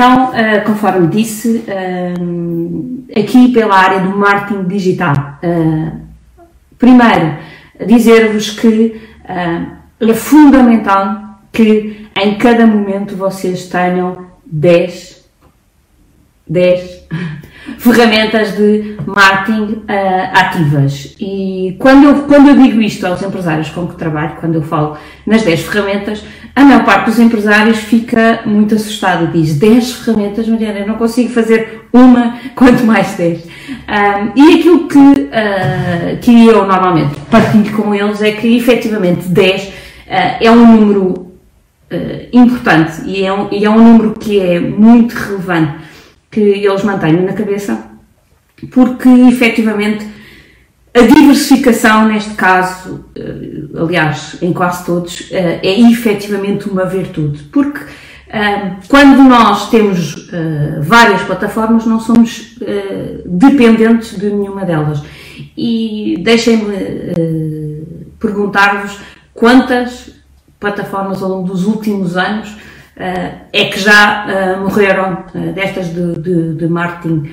então, uh, conforme disse, uh, aqui pela área do marketing digital, uh, primeiro, dizer-vos que é fundamental que em cada momento vocês tenham 10, 10 ferramentas de marketing ativas. E quando eu, quando eu digo isto aos empresários com que trabalho, quando eu falo nas 10 ferramentas, a maior parte dos empresários fica muito assustada e diz 10 ferramentas, Mariana, eu não consigo fazer uma, quanto mais 10. Um, e aquilo que, uh, que eu normalmente partilho com eles é que efetivamente 10 uh, é um número uh, importante e é, um, e é um número que é muito relevante que eles mantenham na cabeça, porque efetivamente a diversificação, neste caso, eh, aliás, em quase todos, eh, é efetivamente uma virtude, porque eh, quando nós temos várias plataformas, não somos dependentes de nenhuma delas. E deixem-me perguntar-vos quantas plataformas ao longo dos últimos anos é que já morreram destas de, de, de marketing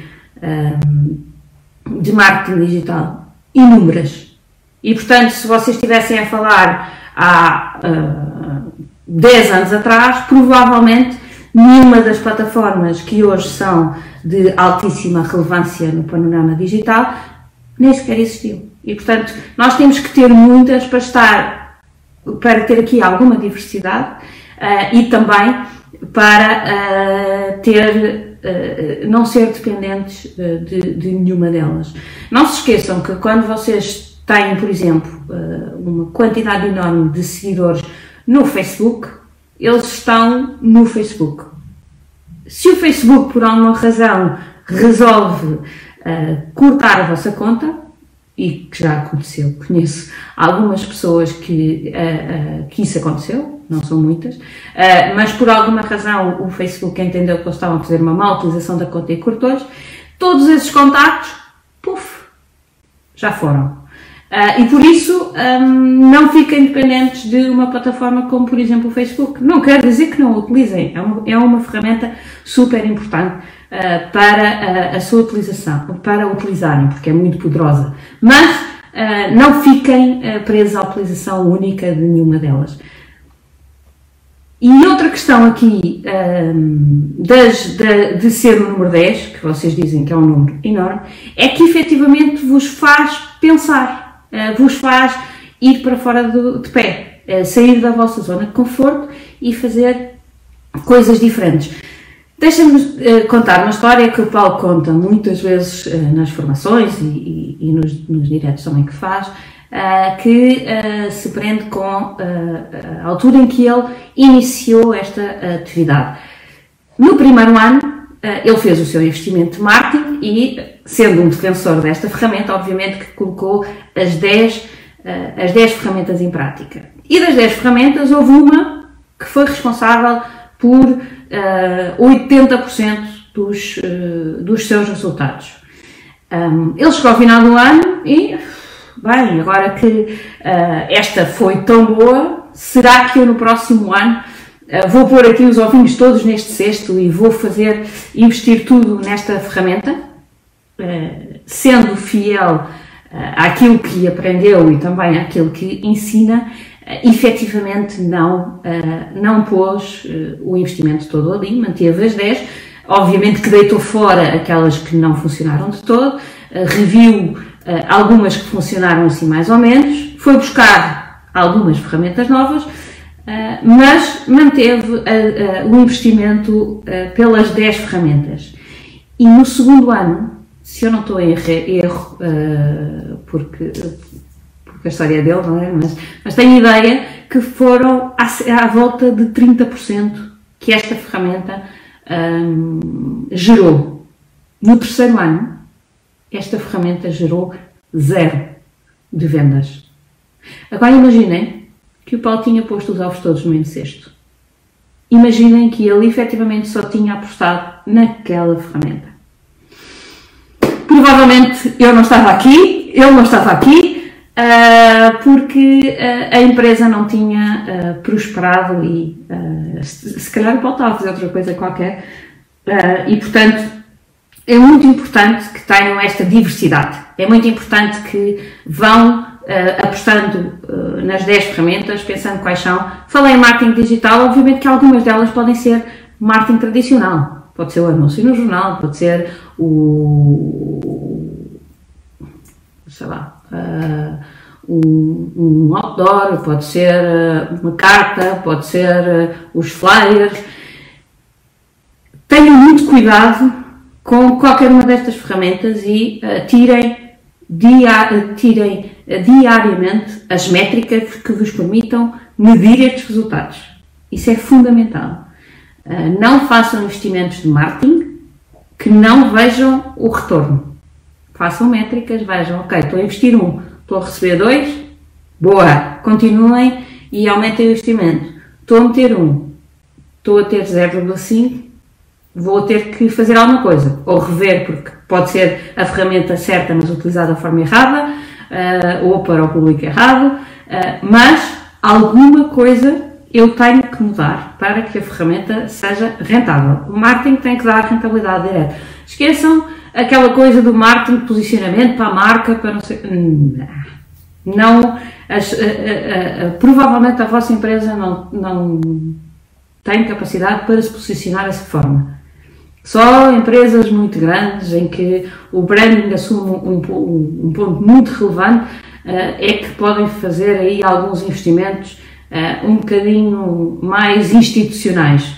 de marketing digital inúmeras. E, portanto, se vocês estivessem a falar há uh, 10 anos atrás, provavelmente nenhuma das plataformas que hoje são de altíssima relevância no panorama digital nem sequer existiu. E, portanto, nós temos que ter muitas para estar, para ter aqui alguma diversidade e também para uh, ter uh, não ser dependentes uh, de, de, nenhuma delas. Não se esqueçam que quando vocês têm, por exemplo, uh, uma quantidade enorme de seguidores no Facebook, eles estão no Facebook. Se o Facebook, por alguma razão, resolve cortar a vossa conta, e que já aconteceu, conheço algumas pessoas que, que isso aconteceu, não são muitas, uh, mas por alguma razão o Facebook entendeu que eles estavam a fazer uma má utilização da conta e cortou todos esses contactos, puf, já foram. Uh, e por isso um, não fiquem dependentes de uma plataforma como, por exemplo, o Facebook. Não quer dizer que não a utilizem, é uma, é uma ferramenta super importante uh, para a, a, sua utilização, para utilizarem, porque é muito poderosa. Mas uh, não fiquem presos à utilização única de nenhuma delas. E outra questão aqui um, das, de, de, ser o número 10, que vocês dizem que é um número enorme, é que efetivamente vos faz pensar, uh, vos faz ir para fora do, de pé, uh, sair da vossa zona de conforto e fazer coisas diferentes. Deixa-me uh, contar uma história que o Paulo conta muitas vezes nas formações e, e, e nos, nos diretos também que faz, Uh, que uh, se prende com uh, a altura em que ele iniciou esta atividade. No primeiro ano, ele fez o seu investimento de marketing e, sendo um defensor desta ferramenta, obviamente que colocou as 10, as 10 ferramentas em prática. E das 10 ferramentas, houve uma que foi responsável por 80% dos, dos seus resultados. Um, ele chegou ao final do ano e bem, agora que uh, esta foi tão boa, será que eu no próximo ano uh, vou pôr aqui os ovinhos todos neste cesto e vou fazer, investir tudo nesta ferramenta, uh, sendo fiel àquilo que aprendeu e também àquilo que ensina, efetivamente não, não pôs o investimento todo ali, manteve as 10, obviamente que deitou fora aquelas que não funcionaram de todo, reviu algumas que funcionaram assim mais ou menos, foi buscar algumas ferramentas novas, eh, mas manteve eh, o investimento pelas 10 ferramentas. E no segundo ano, se eu não estou em erro, porque, porque a história é dele, não é? Mas, mas tenho ideia que foram à, volta de 30% que esta ferramenta um, gerou. No terceiro ano, esta ferramenta gerou zero de vendas. Agora imaginem que o Paulo tinha posto os ovos todos no mesmo cesto. Imaginem que ele efetivamente só tinha apostado naquela ferramenta. Provavelmente eu não estava aqui, ele não estava aqui, uh, porque uh, a empresa não tinha uh, prosperado e se, se calhar o Paulo estava a fazer outra coisa qualquer e, portanto, é muito importante que tenham esta diversidade. É muito importante que vão uh, apostando uh, nas 10 ferramentas, pensando quais são. Falei em marketing digital, obviamente que algumas delas podem ser marketing tradicional. Pode ser o anúncio no jornal, pode ser o. sei lá. Uh, um, um outdoor, pode ser uma carta, pode ser os flyers. Tenham muito cuidado com qualquer uma destas ferramentas e uh, tirem, dia, uh, tirem uh, diariamente as métricas que vos permitam medir estes resultados. Isso é fundamental. não façam investimentos de marketing que não vejam o retorno. Façam métricas, vejam, ok, estou a investir um, estou a receber dois, boa, continuem e aumentem o investimento. Estou a meter um, estou a ter 0,5, vou ter que fazer alguma coisa, ou rever, porque pode ser a ferramenta certa, mas utilizada da forma errada, uh, ou para o público errado, uh, mas alguma coisa eu tenho que mudar para que a ferramenta seja rentável. O marketing tem que dar rentabilidade direta. Esqueçam aquela coisa do marketing de posicionamento para a marca, para não sei. Não. As, provavelmente a vossa empresa não, não tem capacidade para se posicionar dessa forma. Só empresas muito grandes, em que o branding assume um, um, ponto muito relevante, uh, é que podem fazer aí alguns investimentos uh, um bocadinho mais institucionais.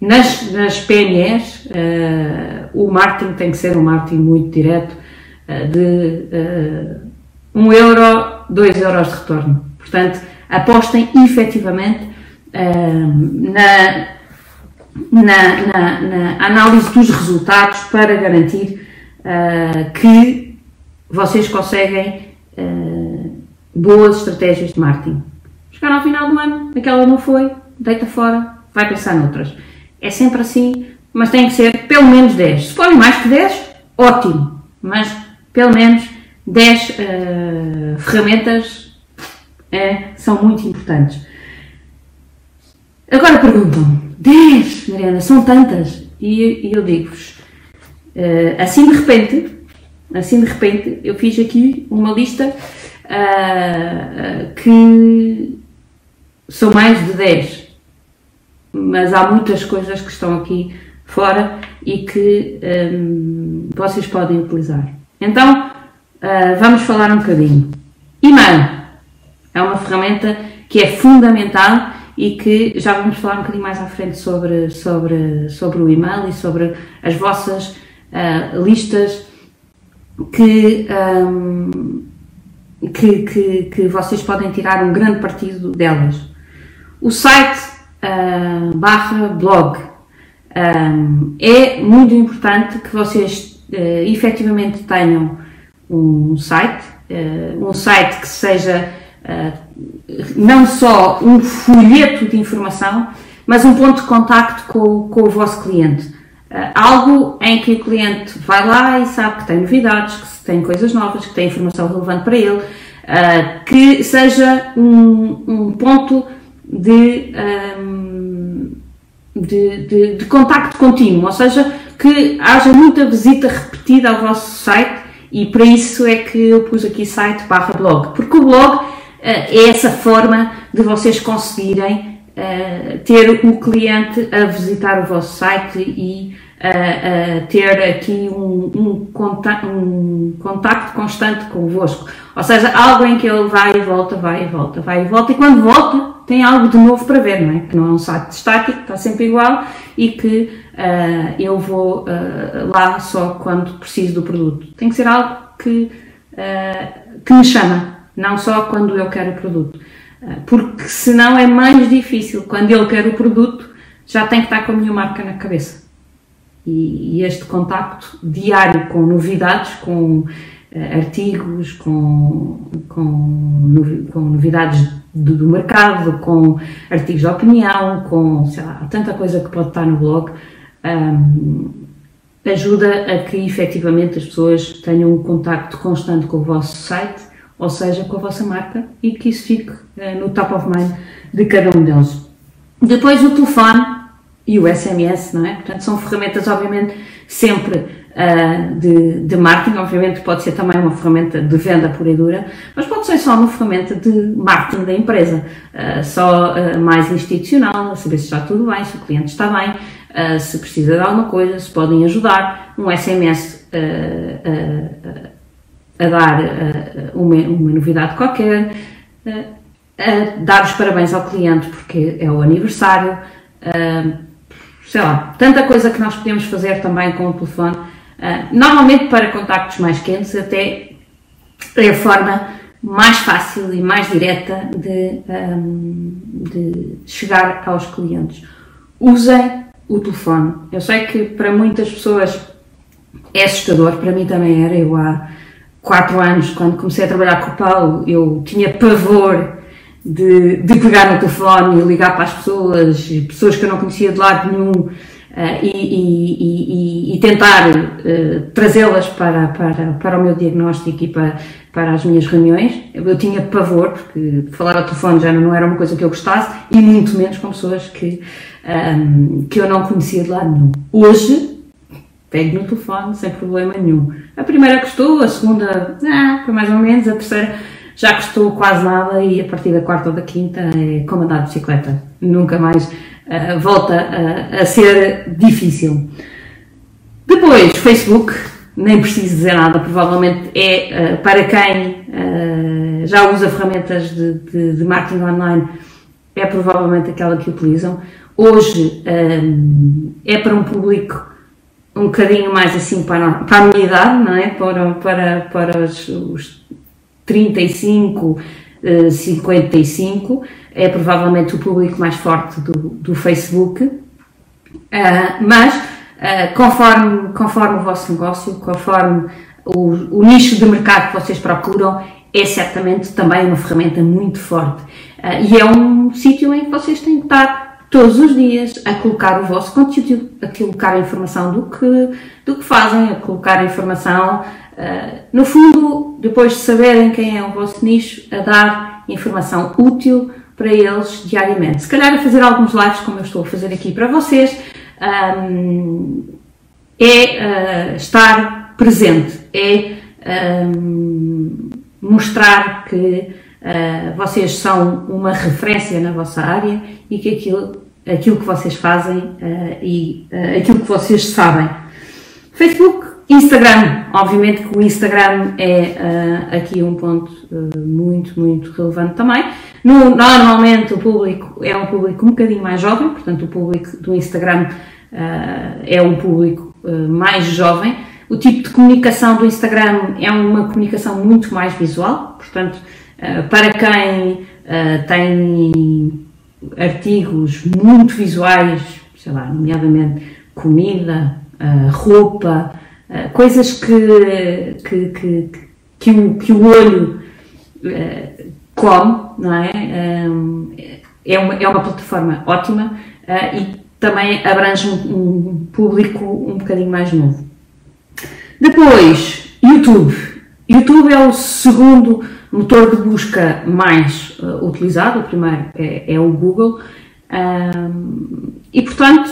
Nas, nas PMEs, uh, eh, o marketing tem que ser um marketing muito direto, de 1 um euro, 2 euros de retorno. Portanto, apostem efetivamente na na, na, na análise dos resultados para garantir uh, que vocês conseguem uh, boas estratégias de marketing. Chegar ao final do ano, aquela não foi, deita fora, vai pensar noutras. É sempre assim, mas tem que ser pelo menos 10. Se forem mais que 10, ótimo, mas pelo menos 10 uh, ah, ferramentas são muito importantes. Agora perguntam 10, Mariana, são tantas. E, e eu digo-vos, uh, assim de repente, assim de repente, eu fiz aqui uma lista uh, que são mais de 10. Mas há muitas coisas que estão aqui fora e que um, vocês podem utilizar. Então, uh, vamos falar um bocadinho. E-mail é uma ferramenta que é fundamental e que já vamos falar um bocadinho mais à frente sobre, sobre, sobre o e-mail e sobre as vossas uh, listas que, um, que, que, que, vocês podem tirar um grande partido delas. O site uh, barra blog um, é muito importante que vocês uh, efetivamente tenham um site, uh, um site que seja não só um folheto de informação, mas um ponto de contacto com, com o vosso cliente. Uh, algo em que o cliente vai lá e sabe que tem novidades, que tem coisas novas, que tem informação relevante para ele, uh, que seja um, um ponto de, de, de, de, contacto contínuo, ou seja, que haja muita visita repetida ao vosso site e para isso é que eu pus aqui site barra blog, porque o blog é essa forma de vocês conseguirem uh, ter o cliente a visitar o vosso site e uh, uh, ter aqui um, um, conta um contacto constante convosco. Ou seja, algo em que ele vai e volta, vai e volta, vai e volta, e quando volta tem algo de novo para ver, não é? Que não é um site estático, está sempre igual e que eu vou lá só quando preciso do produto. Tem que ser algo que, que me chama, não só quando eu quero o produto. Ah, porque senão é mais difícil. Quando ele quer o produto, já tem que estar com a minha marca na cabeça. E, este contacto diário com novidades, com uh, artigos, com, com, com novidades do, do, mercado, com artigos de opinião, com sei lá, tanta coisa que pode estar no blog, um, ajuda a que efetivamente as pessoas tenham um contacto constante com o vosso site ou seja, com a vossa marca, e que isso fique uh, no top of mind de cada um deles. Depois o telefone e o SMS, não é? Portanto, são ferramentas, obviamente, sempre uh, de, de marketing, obviamente pode ser também uma ferramenta de venda pura e dura, mas pode ser só uma ferramenta de marketing da empresa, uh, só mais institucional, a saber se está tudo bem, se o cliente está bem, se precisa de alguma coisa, se podem ajudar, um SMS a dar uma, uma novidade qualquer, dar os parabéns ao cliente porque é o aniversário, sei lá, tanta coisa que nós podemos fazer também com o telefone. Uh, normalmente para contactos mais quentes até é a forma mais fácil e mais direta de, um, de chegar aos clientes. Usem o telefone. Eu sei que para muitas pessoas é assustador, para mim também era. Eu há quatro anos, quando comecei a trabalhar com o Paulo, eu tinha pavor de, de pegar no telefone e ligar para as pessoas, pessoas que eu não conhecia de lado nenhum, uh, e, e, e, e, tentar uh, trazê-las para, para, para o meu diagnóstico e para, para as minhas reuniões. Eu tinha pavor, porque falar ao telefone já não era uma coisa que eu gostasse, e muito menos com pessoas que, um, ehm, que eu não conhecia de lado nenhum. Hoje, pego no telefone sem problema nenhum. A primeira gostou, a segunda, ah, foi mais ou menos, a terceira já custou quase nada e a partir da quarta ou da quinta é como andar de bicicleta. Nunca mais uh, volta a, a, ser difícil. Depois, Facebook, nem preciso dizer nada, provavelmente é uh, para quem uh, já usa ferramentas de, de, de, marketing online, é provavelmente aquela que utilizam. Hoje é para um público um bocadinho mais assim para, para a minha idade, não é? Para, para, para os, os 35, 55, eh, é provavelmente o público mais forte do, do Facebook, eh, mas eh, conforme, conforme o vosso negócio, conforme o, o nicho de mercado que vocês procuram, é certamente também uma ferramenta muito forte. e é um sítio em que vocês têm que estar todos os dias a colocar o vosso conteúdo, a colocar a informação do que, do que fazem, a colocar a informação Uh, no fundo, depois de saberem quem é o vosso nicho, a dar informação útil para eles diariamente. Se calhar a fazer alguns lives, como eu estou a fazer aqui para vocês, um, é uh, estar presente, é um, mostrar que uh, vocês são uma referência na vossa área e que aquilo, aquilo que vocês fazem e aquilo que vocês sabem. Facebook Instagram, obviamente que o Instagram é uh, aqui um ponto uh, muito, muito relevante também. No, normalmente o público é um público um bocadinho mais jovem, portanto o público do Instagram uh, é um público mais jovem. O tipo de comunicação do Instagram é uma comunicação muito mais visual, portanto, para quem tem artigos muito visuais, sei lá, nomeadamente comida, roupa, eh, coisas que, que, que, que, o, que o olho come, não é? É, uma, é uma plataforma ótima e também abrange um, público um bocadinho mais novo. Depois, YouTube. YouTube é o segundo motor de busca mais uh, utilizado, o primeiro é, é o Google, um, e portanto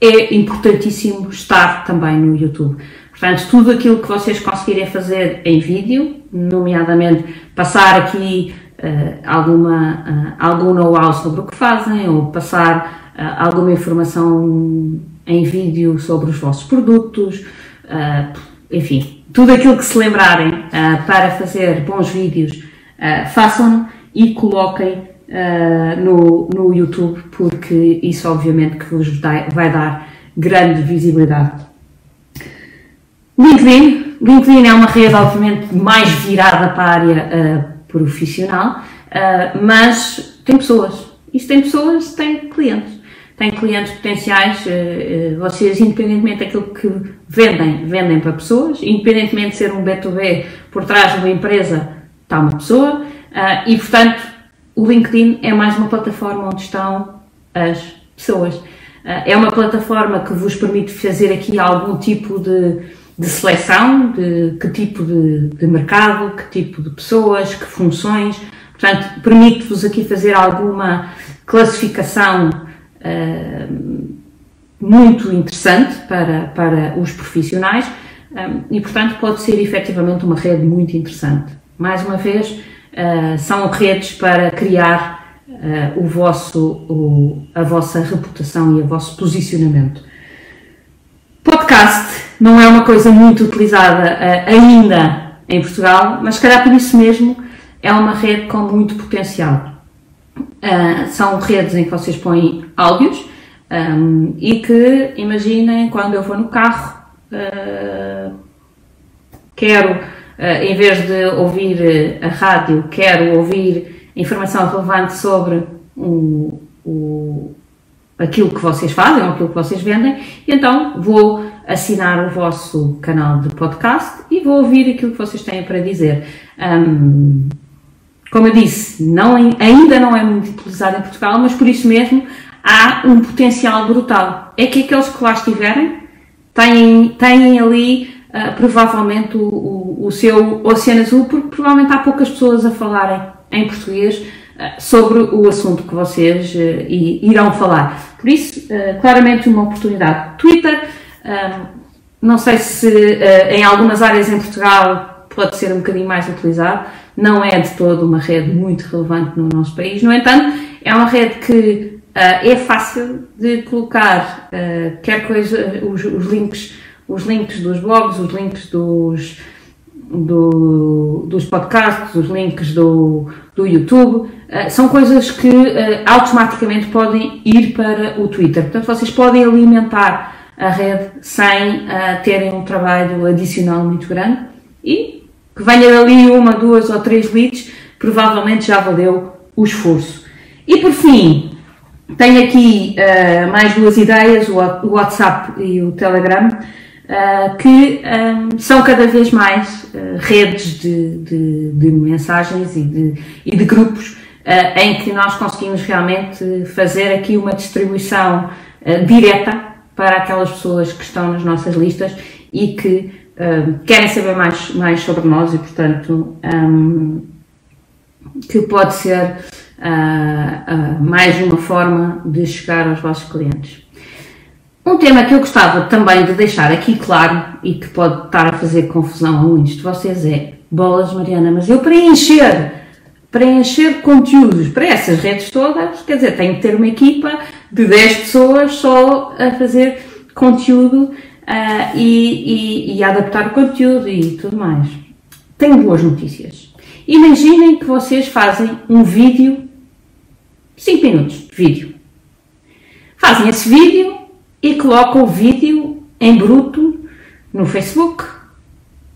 é importantíssimo estar também no YouTube. Portanto, tudo aquilo que vocês conseguirem fazer em vídeo, nomeadamente passar aqui uh, alguma, uh, algum know-how sobre o que fazem ou passar uh, alguma informação em vídeo sobre os vossos produtos, enfim, tudo aquilo que se lembrarem para fazer bons vídeos, façam e coloquem uh, no, no YouTube, porque isso obviamente que vos vai dar grande visibilidade. LinkedIn. LinkedIn é uma rede obviamente mais virada para a área uh, profissional, uh, mas tem pessoas. Se tem pessoas, tem clientes. Tem clientes potenciais, vocês, independentemente daquilo que vendem, vendem para pessoas, independentemente de ser um B2B por trás de uma empresa, está uma pessoa, e portanto, o LinkedIn é mais uma plataforma onde estão as pessoas. É uma plataforma que vos permite fazer aqui algum tipo de, de seleção de que tipo de, de, mercado, que tipo de pessoas, que funções. Portanto, permite-vos aqui fazer alguma classificação muito interessante para, para os profissionais um, e, portanto, pode ser efetivamente uma rede muito interessante. Mais uma vez, uh, são redes para criar uh, o vosso, o, a vossa reputação e o vosso posicionamento. Podcast não é uma coisa muito utilizada uh, ainda em Portugal, mas, calhar, por isso mesmo, é uma rede com muito potencial. são redes em que vocês põem áudios um, e que, imaginem, quando eu vou no carro, uh, quero, uh, em vez de ouvir a rádio, quero ouvir informação relevante sobre um, o, aquilo que vocês fazem ou aquilo que vocês vendem, e então vou assinar o vosso canal de podcast e vou ouvir aquilo que vocês têm para dizer. Um, como eu disse, não, ainda não é muito utilizado em Portugal, mas por isso mesmo há um potencial brutal. É que aqueles que lá estiverem têm, têm ali uh, provavelmente o, o, o, seu Oceano Azul, porque provavelmente há poucas pessoas a falarem em português uh, sobre o assunto que vocês uh, irão falar. Por isso, claramente uma oportunidade. Twitter, não sei se em algumas áreas em Portugal pode ser um bocadinho mais utilizado, não é de todo uma rede muito relevante no nosso país, no entanto, é uma rede que é fácil de colocar uh, quer coisa, os, os, links, os links dos blogs, os links dos, do, dos podcasts, os links do, do YouTube, uh, são coisas que automaticamente podem ir para o Twitter. Portanto, vocês podem alimentar a rede sem terem um trabalho adicional muito grande e que venha ali uma, duas ou três leads, provavelmente já valeu o esforço. E por fim, tenho aqui uh, mais duas ideias, o WhatsApp e o Telegram, uh, que um, ehm, são cada vez mais uh, redes de, de, de, mensagens e de, e de grupos em que nós conseguimos realmente fazer aqui uma distribuição direta para aquelas pessoas que estão nas nossas listas e que querem saber mais, mais sobre nós e, portanto, um, ehm, que pode ser uh, uh, mais uma forma de chegar aos vossos clientes. Um tema que eu gostava também de deixar aqui claro e que pode estar a fazer confusão a muitos de vocês é bolas, Mariana, mas eu preencher, preencher conteúdos para essas redes todas, quer dizer, tenho que ter uma equipa de 10 pessoas só a fazer conteúdo uh, e, e, e adaptar o conteúdo e tudo mais. Tenho boas notícias. Imaginem que vocês fazem um vídeo 5 minutos de vídeo. Fazem esse vídeo e colocam o vídeo em bruto no Facebook,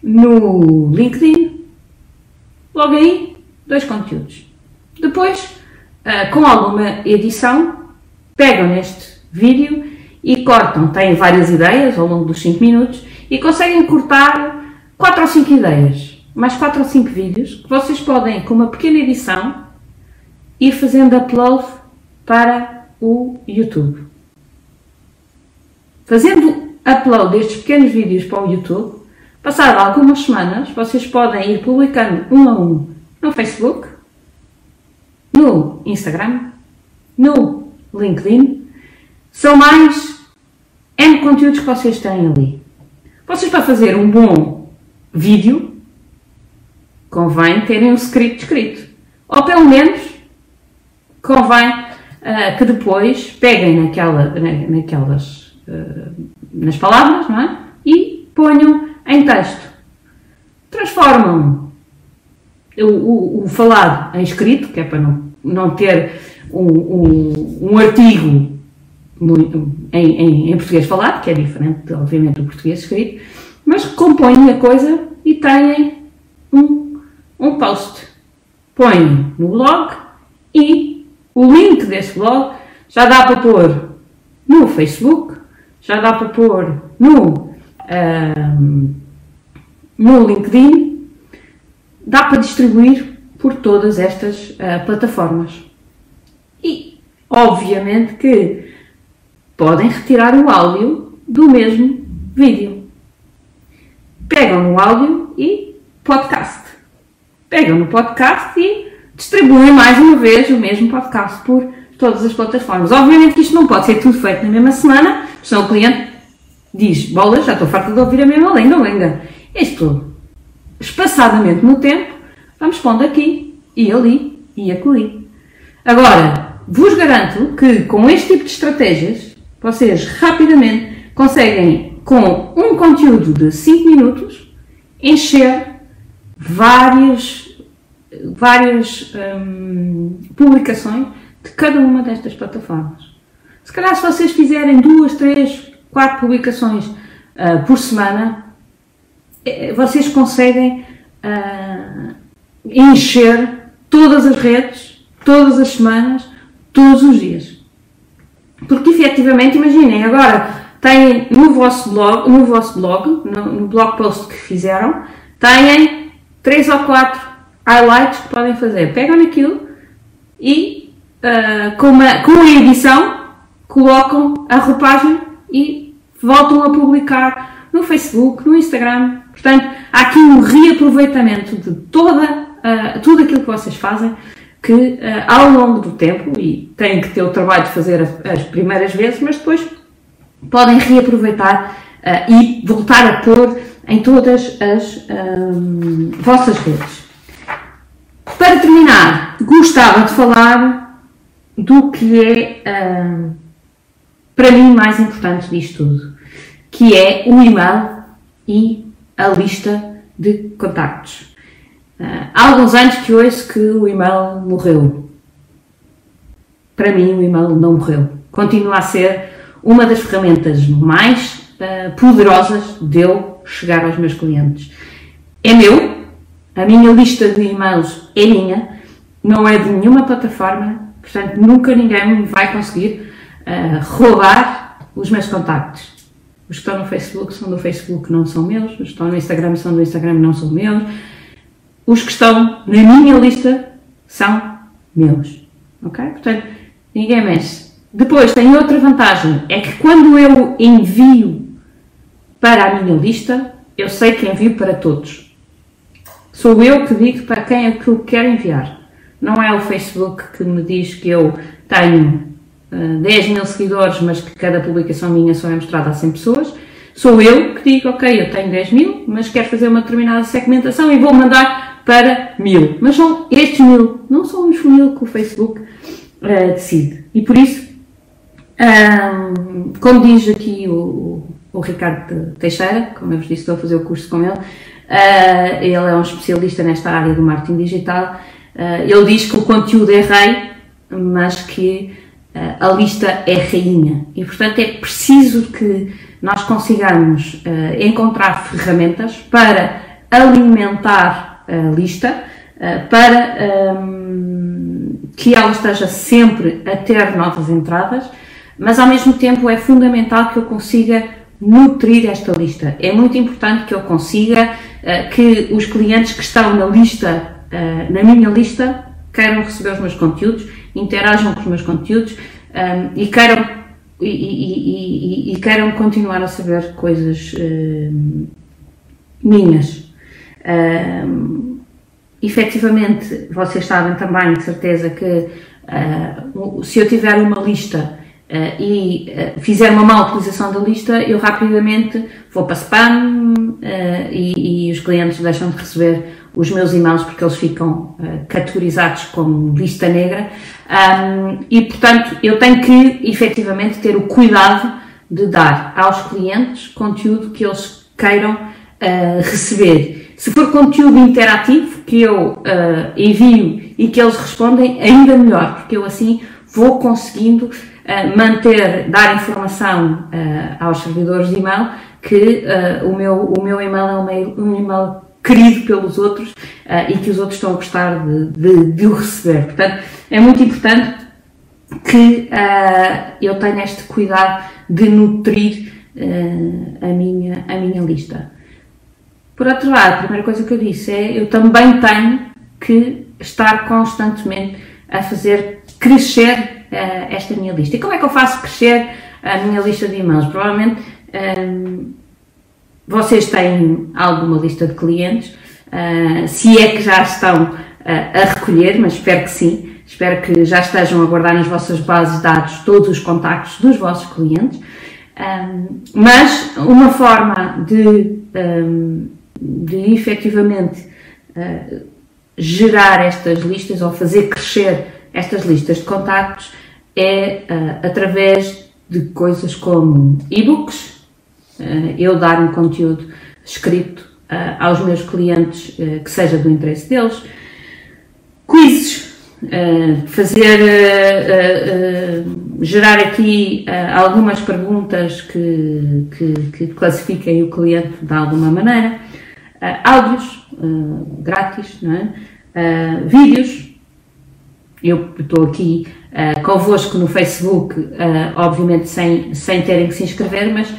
no LinkedIn. Logo aí, dois conteúdos. Depois, ah, com alguma edição, pegam neste vídeo e cortam. Têm várias ideias ao longo dos 5 minutos e conseguem cortar 4 ou 5 ideias, mais 4 ou 5 vídeos que vocês podem, com uma pequena edição, ir fazendo upload para o YouTube. Fazendo upload destes pequenos vídeos para o YouTube, passado algumas semanas, vocês podem ir publicando um a um no Facebook, no Instagram, no LinkedIn. São mais N conteúdos que vocês têm ali. Vocês, para fazer um bom vídeo, convém terem um script escrito. Ou pelo menos convém uh, que depois peguem naquela, na, naquelas, uh, nas palavras, não é? E ponham em texto. Transformam o, o, o falado em escrito, que é para não, não ter um, um, um artigo em, em, em, português falado, que é diferente, obviamente, do português escrito, mas compõem a coisa e têm um, um post. Põem no blog e o link desse blog já dá para pôr no Facebook, já dá para pôr no, um, no LinkedIn, dá para distribuir por todas estas uh, plataformas. E, obviamente, que podem retirar o áudio do mesmo vídeo. Pegam no áudio e podcast. Pegam no podcast e distribuem mais uma vez o mesmo podcast por todas as plataformas. Obviamente que isto não pode ser tudo feito na mesma semana, senão o cliente diz, bolas, já estou farta de ouvir a mesma lenga, lenga. Isto, espaçadamente no tempo, vamos pondo aqui, e ali, e acolhi. Agora, vos garanto que com este tipo de estratégias, vocês rapidamente conseguem, com um conteúdo de 5 minutos, encher várias, várias hum, publicações de cada uma destas plataformas. Se calhar, se vocês fizerem duas, três, quatro publicações uh, por semana, eh, vocês conseguem uh, encher todas as redes, todas as semanas, todos os dias. Porque efetivamente, imaginem, agora têm no vosso blog, no vosso blog, no, no blog post que fizeram, têm três ou quatro highlights que podem fazer. Pegam naquilo e uh, com, uma, com a edição colocam a roupagem e voltam a publicar no Facebook, no Instagram. Portanto, há aqui um reaproveitamento de toda, uh, tudo aquilo que vocês fazem que uh, ao longo do tempo, e têm que ter o trabalho de fazer as, as primeiras vezes, mas depois podem reaproveitar uh, e voltar a pôr em todas as um, vossas redes. Para terminar, gostava de falar do que é, um, para mim, mais importante disto tudo, que é o e-mail e a lista de contactos. Uh, há alguns anos que ouço que o e-mail morreu. Para mim, o e-mail não morreu. Continua a ser uma das ferramentas mais uh, poderosas de eu chegar aos meus clientes. É meu, a minha lista de e-mails é minha, não é de nenhuma plataforma, portanto, nunca ninguém vai conseguir uh, roubar os meus contactos. Os que estão no Facebook são do Facebook, não são meus. Os que estão no Instagram são do Instagram, não são meus os que estão na minha lista são meus. Ok? Portanto, ninguém mexe. Depois tem outra vantagem, é que quando eu envio para a minha lista, eu sei que envio para todos. Sou eu que digo para quem é que eu quero enviar. Não é o Facebook que me diz que eu tenho uh, 10 mil seguidores, mas que cada publicação minha só é mostrada a 100 pessoas. Sou eu que digo, ok, eu tenho 10 mil, mas quero fazer uma determinada segmentação e vou mandar para mil. Mas são estes mil, não são os mil que o Facebook uh, decide. E por isso, um, como diz aqui o, o, Ricardo Teixeira, como eu vos disse, estou a fazer o curso com ele, uh, ele é um especialista nesta área do marketing digital. Uh, ele diz que o conteúdo é rei, mas que a lista é rainha. E portanto é preciso que nós consigamos encontrar ferramentas para alimentar uh, lista uh, para um, que ela esteja sempre a ter novas entradas, mas ao mesmo tempo é fundamental que eu consiga nutrir esta lista. É muito importante que eu consiga uh, que os clientes que estão na lista, na minha lista, queiram receber os meus conteúdos, interajam com os meus conteúdos um, e queiram e, e, e, e, queiram continuar a saber coisas uh, minhas. Uh, efetivamente, vocês sabem também, de certeza, que uh, se eu tiver uma lista uh, e uh, fizer uma má utilização da lista, eu rapidamente vou para spam e, e, os clientes deixam de receber os meus e-mails porque eles ficam categorizados como lista negra. Um, e, portanto, eu tenho que efetivamente ter o cuidado de dar aos clientes conteúdo que eles queiram receber se for conteúdo interativo que eu uh, envio e que eles respondem, ainda melhor, porque eu assim vou conseguindo manter, dar informação uh, aos servidores de e-mail que o, meu, o meu e-mail é um e-mail, um e-mail querido pelos outros e que os outros estão a gostar de, de, de o receber. Portanto, é muito importante que eu tenha este cuidado de nutrir a, minha, a minha lista. Por outro lado, a primeira coisa que eu disse é eu também tenho que estar constantemente a fazer crescer uh, esta minha lista. E como é que eu faço crescer a minha lista de e-mails? Provavelmente um, ehm, vocês têm alguma lista de clientes, uh, se é que já estão uh, a recolher, mas espero que sim. Espero que já estejam a guardar nas vossas bases de dados todos os contactos dos vossos clientes. Um, mas uma forma de, um, de efetivamente uh, gerar estas listas ou fazer crescer estas listas de contactos é uh, através de coisas como e-books, uh, eu dar um conteúdo escrito aos meus clientes que seja do interesse deles, quizzes, fazer, gerar aqui algumas perguntas que, que, que, classifiquem o cliente de alguma maneira, áudios grátis, não é? vídeos, eu estou aqui uh, convosco no Facebook, uh, obviamente sem, sem terem que se inscrever, mas uh,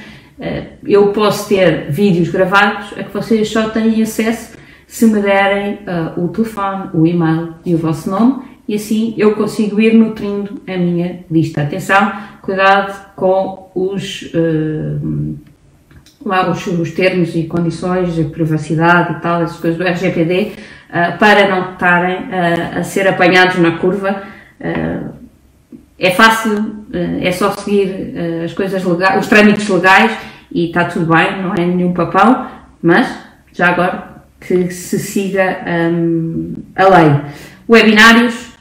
eu posso ter vídeos gravados a que vocês só têm acesso se me derem o telefone, o e-mail e o vosso nome, e assim eu consigo ir nutrindo a minha lista. Atenção, cuidado com os, lá, os, os termos e condições de privacidade e tal, essas coisas do RGPD, para não estarem a ser apanhados na curva. Uh, é fácil, é só seguir as coisas legais, os trâmites legais e está tudo bem, não é nenhum papão, mas já agora que se siga um, a lei. Webinários,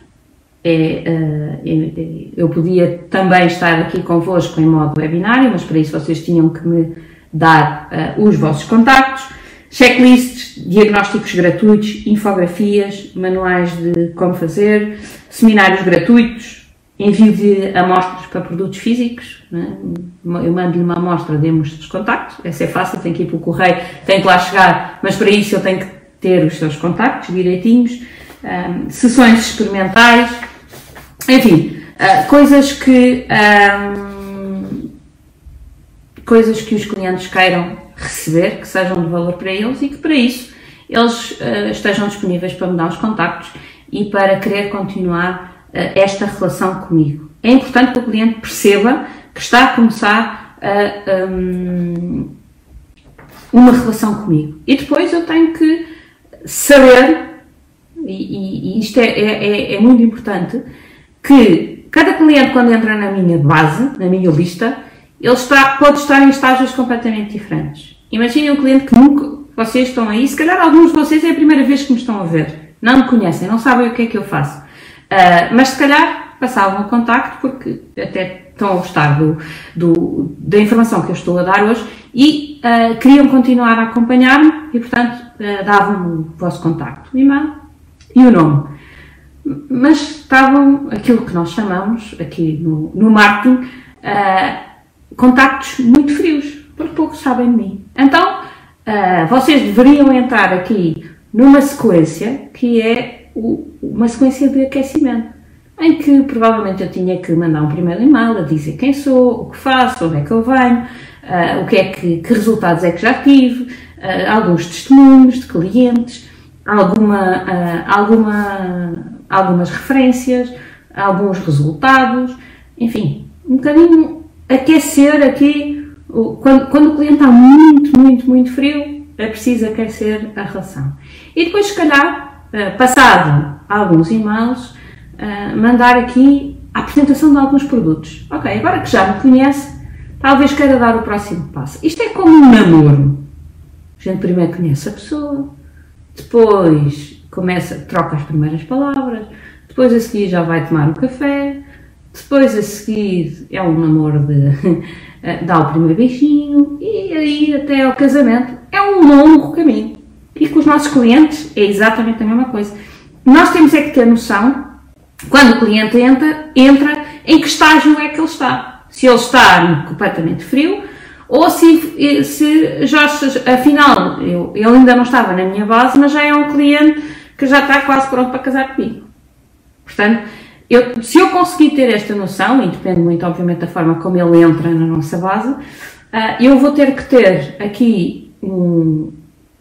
é, é, eu podia também estar aqui convosco em modo webinário, mas para isso vocês tinham que me dar uh, os vossos contactos, checklists, diagnósticos gratuitos, infografias, manuais de como fazer, seminários gratuitos, envio de amostras para produtos físicos. Né? Eu mando-lhe uma amostra, demos os contactos, essa é fácil, tem que ir para o correio, tem que lá chegar, mas para isso eu tenho que ter os seus contactos direitinhos, um, sessões experimentais, enfim, uh, coisas que. Um, coisas que os clientes queiram receber, que sejam de valor para eles e que para isso eles uh, estejam disponíveis para me dar os contactos e para querer continuar esta relação comigo. É importante que o cliente perceba que está a começar a, um, uma relação comigo. E depois eu tenho que saber, e, e isto é, é, é, é muito importante, que cada cliente, quando entra na minha base, na minha lista, ele está, pode estar em estágios completamente diferentes. Imaginem um cliente que nunca vocês estão aí, se calhar alguns de vocês é a primeira vez que me estão a ver, não me conhecem, não sabem o que é que eu faço, uh, mas se calhar passavam o contacto porque até estão a gostar do, do, da informação que eu estou a dar hoje e uh, queriam continuar a acompanhar-me e, portanto, uh, davam o vosso contacto, o e-mail e o nome. Mas estavam aquilo que nós chamamos aqui no, no marketing uh, contactos muito frios, porque pouco sabem de mim. Então, vocês deveriam entrar aqui numa sequência que é uma sequência de aquecimento, em que provavelmente eu tinha que mandar um primeiro e-mail a dizer quem sou, o que faço, onde é que eu venho, uh, o que é que, que, resultados é que já tive, uh, alguns testemunhos de clientes, alguma, alguma, algumas referências, alguns resultados, enfim, um bocadinho aquecer aqui, quando, quando o cliente está muito, muito, muito frio, é preciso aquecer a relação. E depois, se calhar, eh, passado alguns e-mails, eh, mandar aqui a apresentação de alguns produtos. Ok, agora que já me conhece, talvez queira dar o próximo passo. Isto é como um namoro. A gente primeiro conhece a pessoa, depois começa, troca as primeiras palavras, depois a seguir já vai tomar um café, depois a seguir é um namoro de eh, dar o primeiro beijinho e aí até ao casamento. É um longo caminho. E com os nossos clientes é exatamente a mesma coisa. Nós temos é que ter noção, quando o cliente entra, entra em que estágio é que ele está. Se ele está completamente frio ou se, se já, afinal, eu, ele ainda não estava na minha base, mas já é um cliente que já está quase pronto para casar comigo. Portanto, eu, se eu conseguir ter esta noção, e depende muito, obviamente, da forma como ele entra na nossa base, uh, eu vou ter que ter aqui um,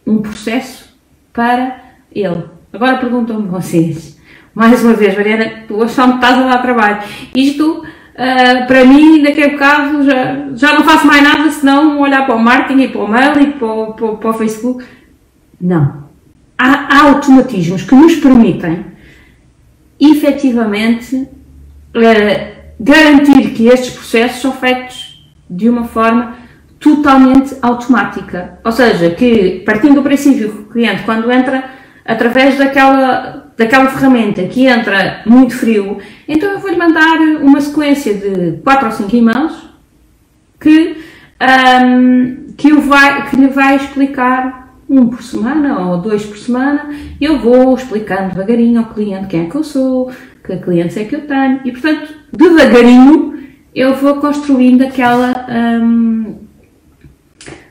um processo para ele. Agora perguntam-me vocês, mais uma vez, Mariana, tu hoje só me estás a dar trabalho. Isto, uh, para mim, daqui a bocado, já, já não faço mais nada senão olhar para o marketing e para o mail e para o, para, para o Facebook. Não. Há, há automatismos que nos permitem efetivamente uh, garantir que estes processos são feitos de uma forma totalmente automática. Ou seja, que partindo do princípio que o cliente, quando entra através daquela, daquela ferramenta que entra muito frio, então eu vou-lhe mandar uma sequência de 4 ou 5 e-mails que, um, que, vai, que lhe vai explicar um por semana ou dois por semana, eu vou explicando devagarinho ao cliente quem é que eu sou, que clientes é que eu tenho, e portanto, devagarinho, eu vou construindo aquela. Um,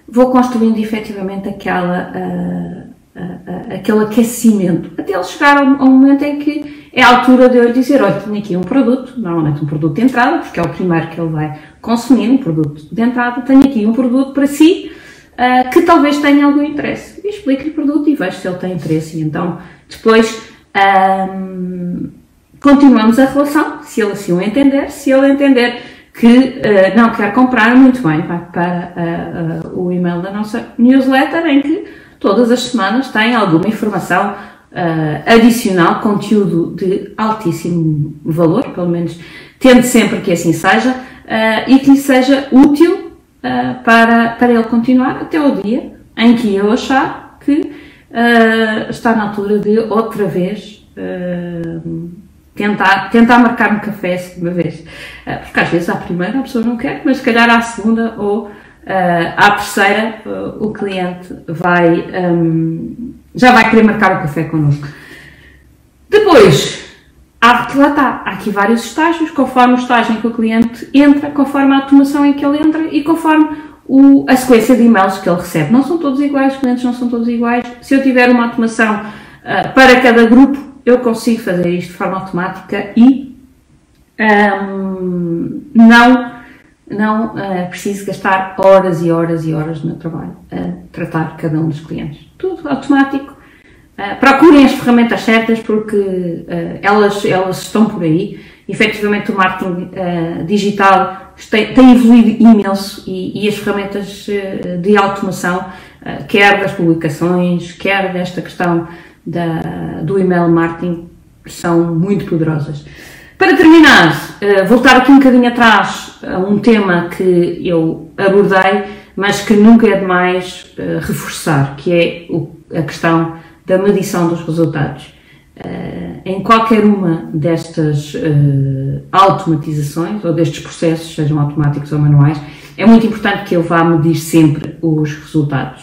vou construindo efetivamente aquela. Uh, uh, uh, aquele aquecimento, até ele chegar ao, ao, momento em que é a altura de eu lhe dizer: olha, tenho aqui um produto, normalmente um produto de entrada, porque é o primeiro que ele vai consumir, um produto de entrada, tenho aqui um produto para si que talvez tenha algum interesse. Explico-lhe o produto e vejo se ele tem interesse. E então, depois, um, continuamos a relação, se ele assim o entender. Se ele entender que uh, não quer comprar, muito bem, vai para uh, o e-mail da nossa newsletter, em que todas as semanas tem alguma informação adicional, conteúdo de altíssimo valor, pelo menos tente sempre que assim seja, e que lhe seja útil uh, para, para ele continuar até o dia em que eu achar que uh, está na altura de outra vez uh, tentar, tentar marcar um café a segunda vez. porque às vezes à primeira a pessoa não quer, mas se calhar à segunda ou à terceira o cliente vai, um, já vai querer marcar o café connosco. Depois, há, lá está, há aqui vários estágios, conforme o estágio em que o cliente entra, conforme a automação em que ele entra e conforme o, a sequência de e-mails que ele recebe. Não são todos iguais, os clientes não são todos iguais. Se eu tiver uma automação uh, para cada grupo, eu consigo fazer isto de forma automática e um, não, não uh, preciso gastar horas e horas e horas no trabalho a tratar cada um dos clientes. Tudo automático Uh, procurem as ferramentas certas porque uh, elas, elas estão por aí. Efetivamente, o marketing digital tem, tem, evoluído imenso e, e as ferramentas de automação, quer das publicações, quer desta questão da, do email marketing, são muito poderosas. Para terminar, voltar aqui um bocadinho atrás a um tema que eu abordei, mas que nunca é demais reforçar, que é a questão da medição dos resultados. Uh, em qualquer uma destas automatizações ou destes processos, sejam automáticos ou manuais, é muito importante que eu vá medir sempre os resultados.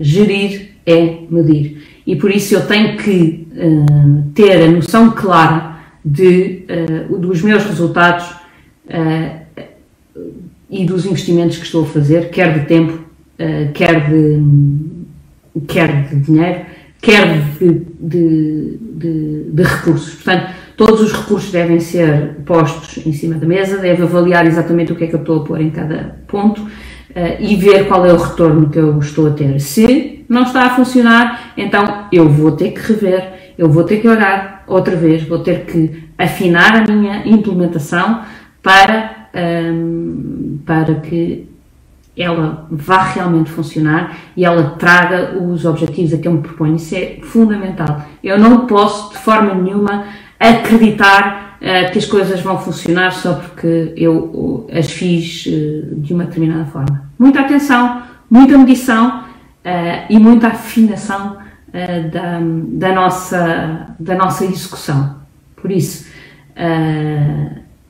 Gerir é medir. E por isso eu tenho que ter a noção clara de, dos meus resultados e dos investimentos que estou a fazer, quer de tempo, quer de, quer de dinheiro, quer de, de, de, de, recursos. Portanto, todos os recursos devem ser postos em cima da mesa, deve avaliar exatamente o que é que eu estou a pôr em cada ponto uh, e ver qual é o retorno que eu estou a ter. Se não está a funcionar, então eu vou ter que rever, eu vou ter que olhar outra vez, vou ter que afinar a minha implementação para, um, para que ela vá realmente funcionar e ela traga os objetivos a que eu me proponho. Isso é fundamental. Eu não posso, de forma nenhuma, acreditar uh, que as coisas vão funcionar só porque eu uh, as fiz uh, de uma determinada forma. Muita atenção, muita medição e muita afinação da, da, nossa, da nossa execução. Por isso,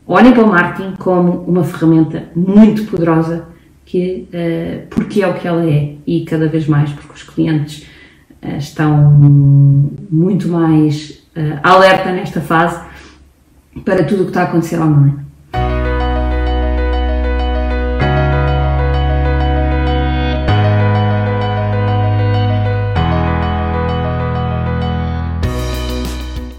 olhem para o marketing como uma ferramenta muito poderosa que, uh, porque é o que ela é e cada vez mais porque os clientes uh, estão muito mais uh, alerta nesta fase para tudo o que está a acontecer online.